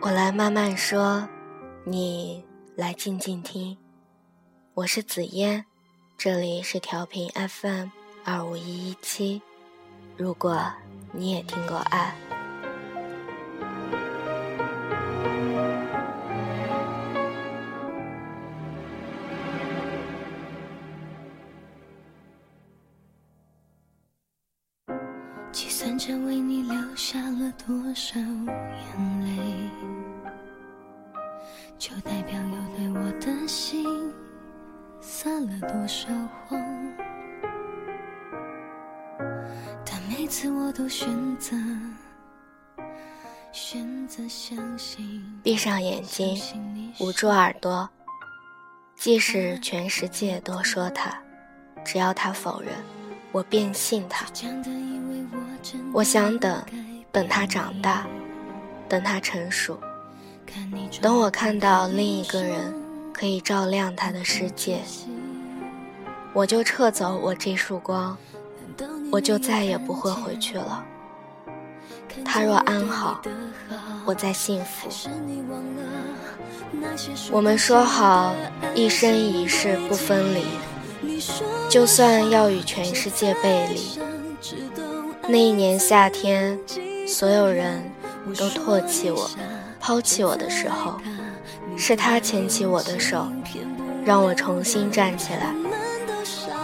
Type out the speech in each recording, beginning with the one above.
我来慢慢说，你来静静听。我是紫嫣，这里是调频 FM 二五一一七。如果你也听过爱。计算着为你流下了多少眼泪，就代表有对我的心撒了多少谎。但每次我都选择选择相信。闭上眼睛，捂住耳朵，即使全世界都说他，只要他否认，我便信他。我想等，等他长大，等他成熟，等我看到另一个人可以照亮他的世界，我就撤走我这束光，我就再也不会回去了。他若安好，我再幸福。我们说好一生一世不分离，就算要与全世界背离。那一年夏天，所有人都唾弃我、抛弃我的时候，是他牵起我的手，让我重新站起来；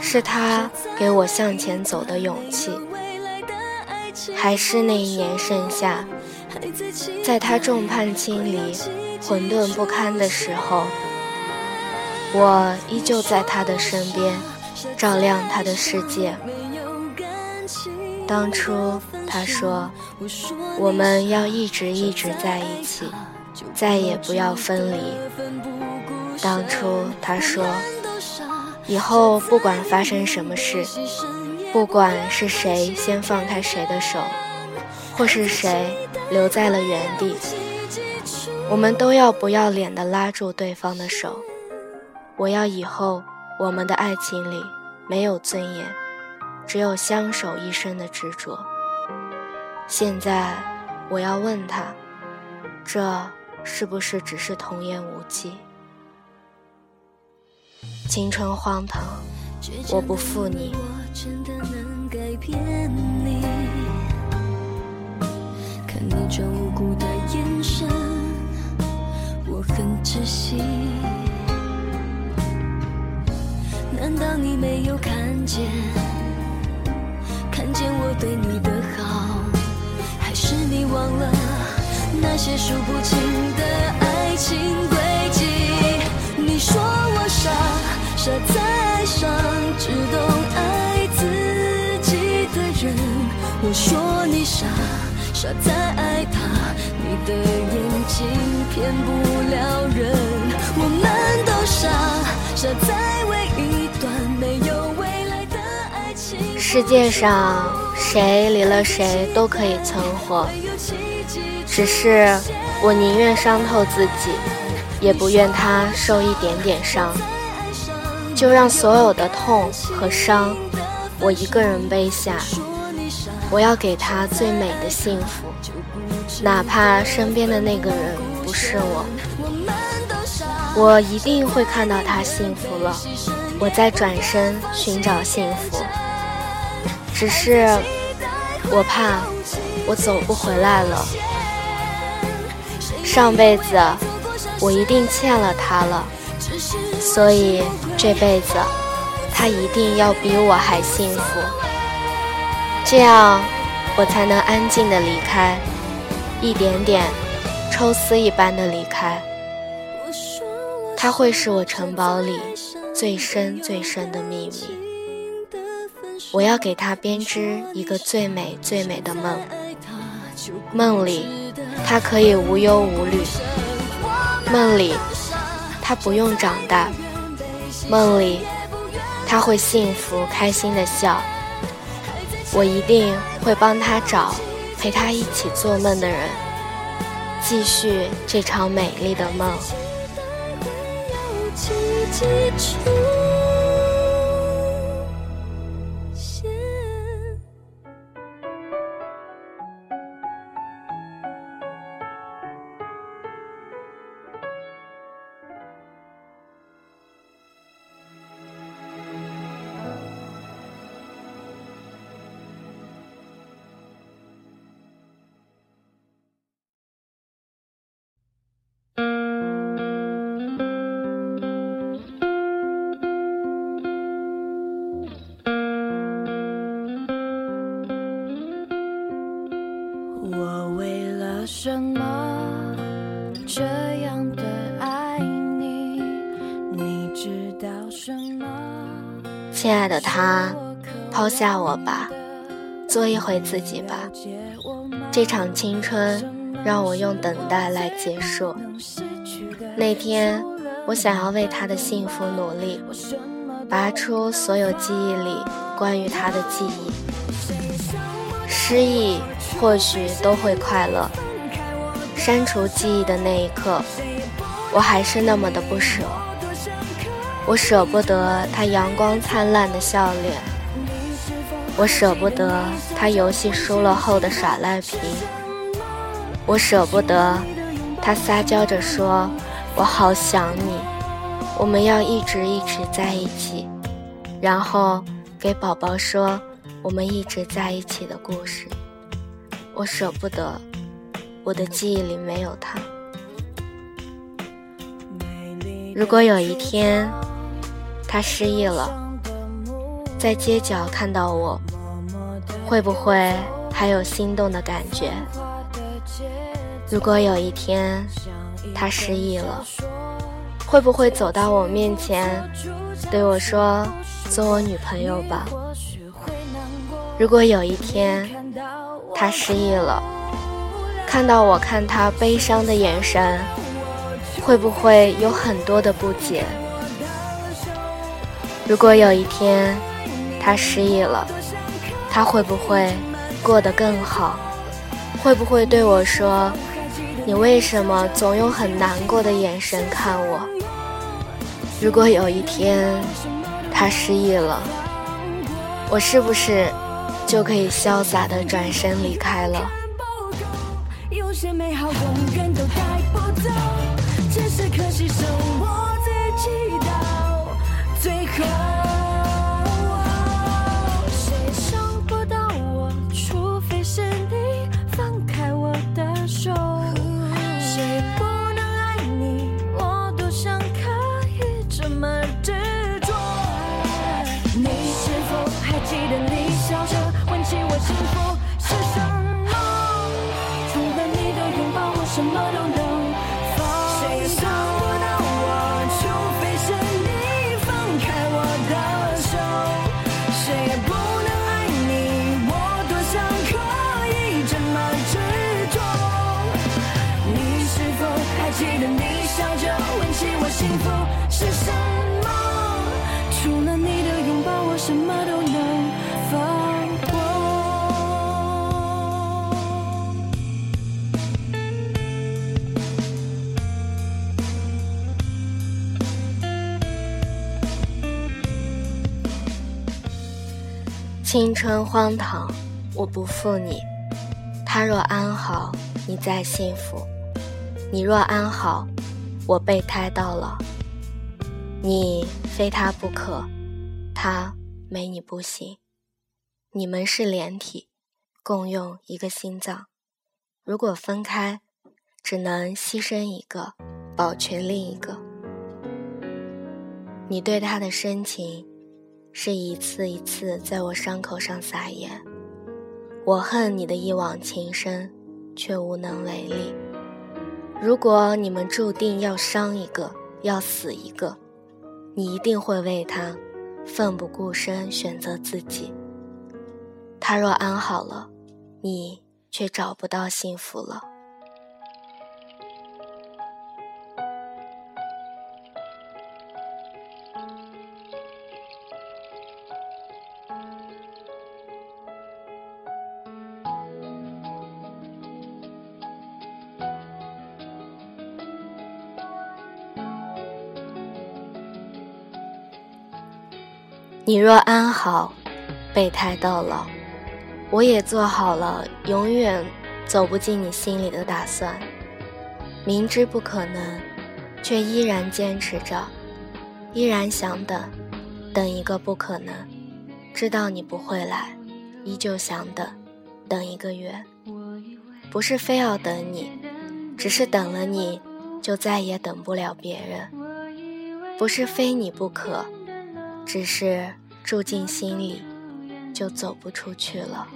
是他给我向前走的勇气。还是那一年盛夏，在他众叛亲离、混沌不堪的时候，我依旧在他的身边，照亮他的世界。当初他说，我们要一直一直在一起，再也不要分离。当初他说，以后不管发生什么事，不管是谁先放开谁的手，或是谁留在了原地，我们都要不要脸的拉住对方的手。我要以后我们的爱情里没有尊严。只有相守一生的执着。现在，我要问他，这是不是只是童言无忌？青春荒唐，我不负你。看你这无辜的眼神，我很窒息。难道你没有看见？看见我对你的好，还是你忘了那些数不清的爱情轨迹？你说我傻，傻在爱上只懂爱自己的人。我说你傻，傻在爱他，你的眼睛骗不了人。我们都傻，傻在为一世界上谁离了谁都可以存活，只是我宁愿伤透自己，也不愿他受一点点伤。就让所有的痛和伤，我一个人背下。我要给他最美的幸福，哪怕身边的那个人不是我，我一定会看到他幸福了，我再转身寻找幸福。只是我怕我走不回来了。上辈子我一定欠了他了，所以这辈子他一定要比我还幸福，这样我才能安静的离开，一点点抽丝一般的离开。他会是我城堡里最深最深的秘密。我要给他编织一个最美最美的梦，梦里他可以无忧无虑，梦里他不用长大，梦里他会幸福开心的笑。我一定会帮他找陪他一起做梦的人，继续这场美丽的梦。这样的爱你？你知道什么？亲爱的他，抛下我吧，做一回自己吧。这场青春让我用等待来结束。那天，我想要为他的幸福努力，拔出所有记忆里关于他的记忆。失忆或许都会快乐，删除记忆的那一刻，我还是那么的不舍。我舍不得他阳光灿烂的笑脸，我舍不得他游戏输了后的耍赖皮，我舍不得他撒娇着说“我好想你”，我们要一直一直在一起，然后给宝宝说我们一直在一起的故事。我舍不得，我的记忆里没有他。如果有一天。他失忆了，在街角看到我，会不会还有心动的感觉？如果有一天他失忆了，会不会走到我面前对我说：“做我女朋友吧？”如果有一天他失忆了，看到我看他悲伤的眼神，会不会有很多的不解？如果有一天他失忆了，他会不会过得更好？会不会对我说：“你为什么总用很难过的眼神看我？”如果有一天他失忆了，我是不是就可以潇洒的转身离开了？些美好永远都带不走，只是可惜剩我自己到最后。青春荒唐，我不负你。他若安好，你再幸福；你若安好，我备胎到老。你非他不可，他没你不行。你们是连体，共用一个心脏。如果分开，只能牺牲一个，保全另一个。你对他的深情。是一次一次在我伤口上撒盐，我恨你的一往情深，却无能为力。如果你们注定要伤一个，要死一个，你一定会为他奋不顾身选择自己。他若安好了，你却找不到幸福了。你若安好，备胎到老，我也做好了永远走不进你心里的打算。明知不可能，却依然坚持着，依然想等，等一个不可能。知道你不会来，依旧想等，等一个月。不是非要等你，只是等了你就再也等不了别人。不是非你不可。只是住进心里，就走不出去了。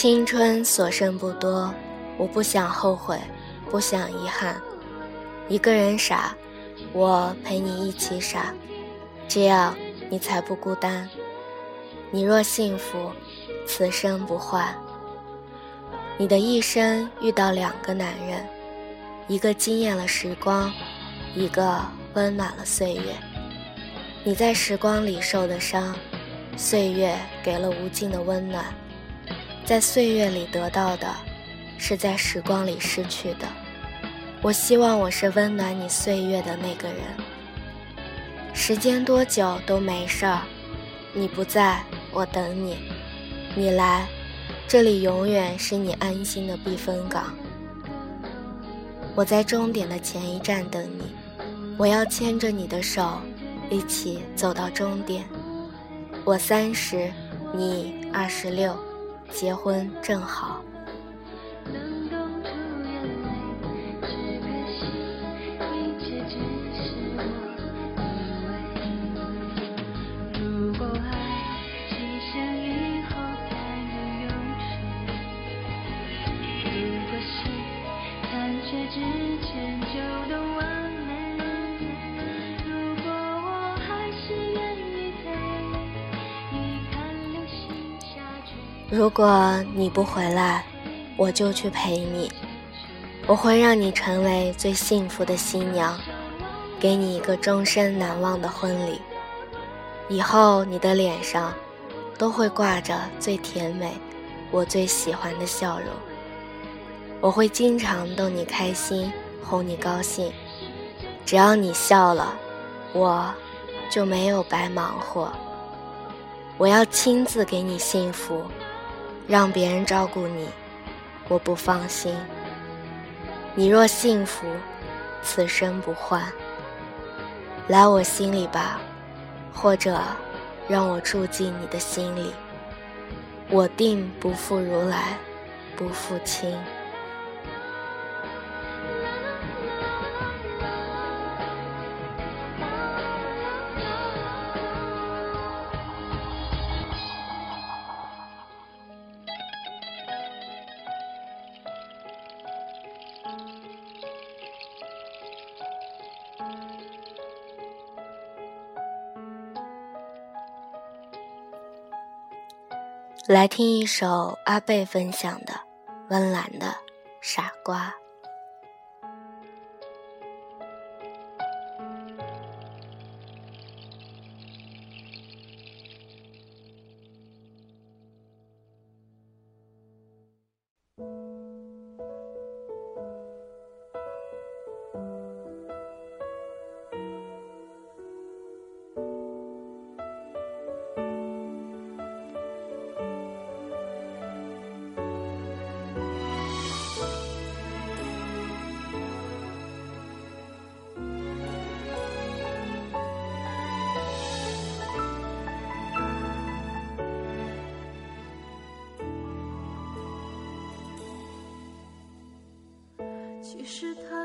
青春所剩不多，我不想后悔，不想遗憾。一个人傻，我陪你一起傻，这样你才不孤单。你若幸福，此生不换。你的一生遇到两个男人，一个惊艳了时光，一个温暖了岁月。你在时光里受的伤，岁月给了无尽的温暖。在岁月里得到的，是在时光里失去的。我希望我是温暖你岁月的那个人。时间多久都没事儿，你不在，我等你；你来，这里永远是你安心的避风港。我在终点的前一站等你，我要牵着你的手，一起走到终点。我三十，你二十六。结婚正好。如果你不回来，我就去陪你。我会让你成为最幸福的新娘，给你一个终身难忘的婚礼。以后你的脸上都会挂着最甜美、我最喜欢的笑容。我会经常逗你开心，哄你高兴。只要你笑了，我就没有白忙活。我要亲自给你幸福。让别人照顾你，我不放心。你若幸福，此生不换。来我心里吧，或者让我住进你的心里。我定不负如来，不负卿。来听一首阿贝分享的温岚的《傻瓜》。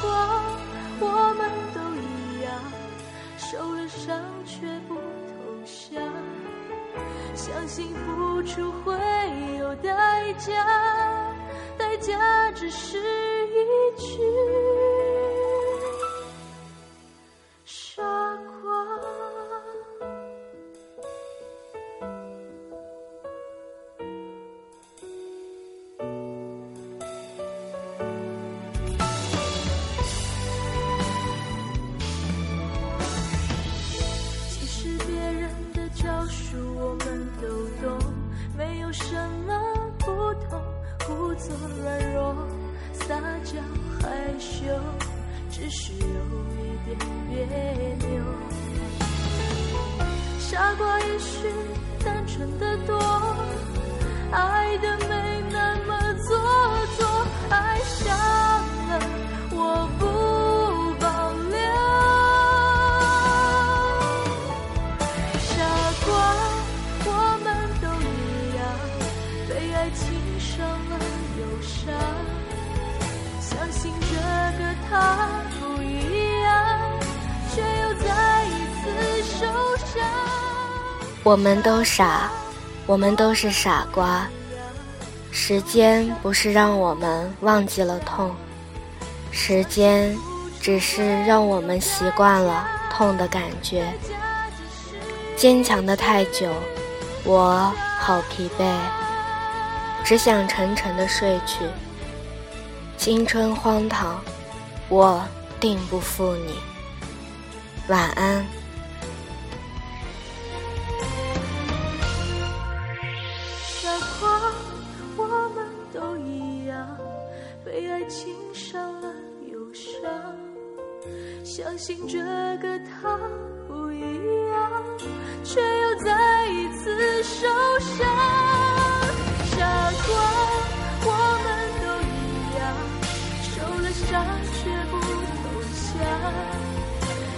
光，我们都一样，受了伤却不投降。相信付出会有代价，代价只是傻瓜也许单纯的多，我们都傻，我们都是傻瓜。时间不是让我们忘记了痛，时间只是让我们习惯了痛的感觉。坚强的太久，我好疲惫，只想沉沉的睡去。青春荒唐，我定不负你。晚安。情伤了忧伤，相信这个他不一样，却又再一次受伤。傻瓜，我们都一样，受了伤却不投降，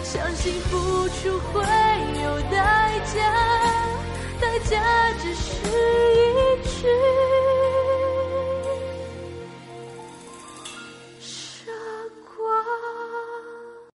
相信付出会有代价，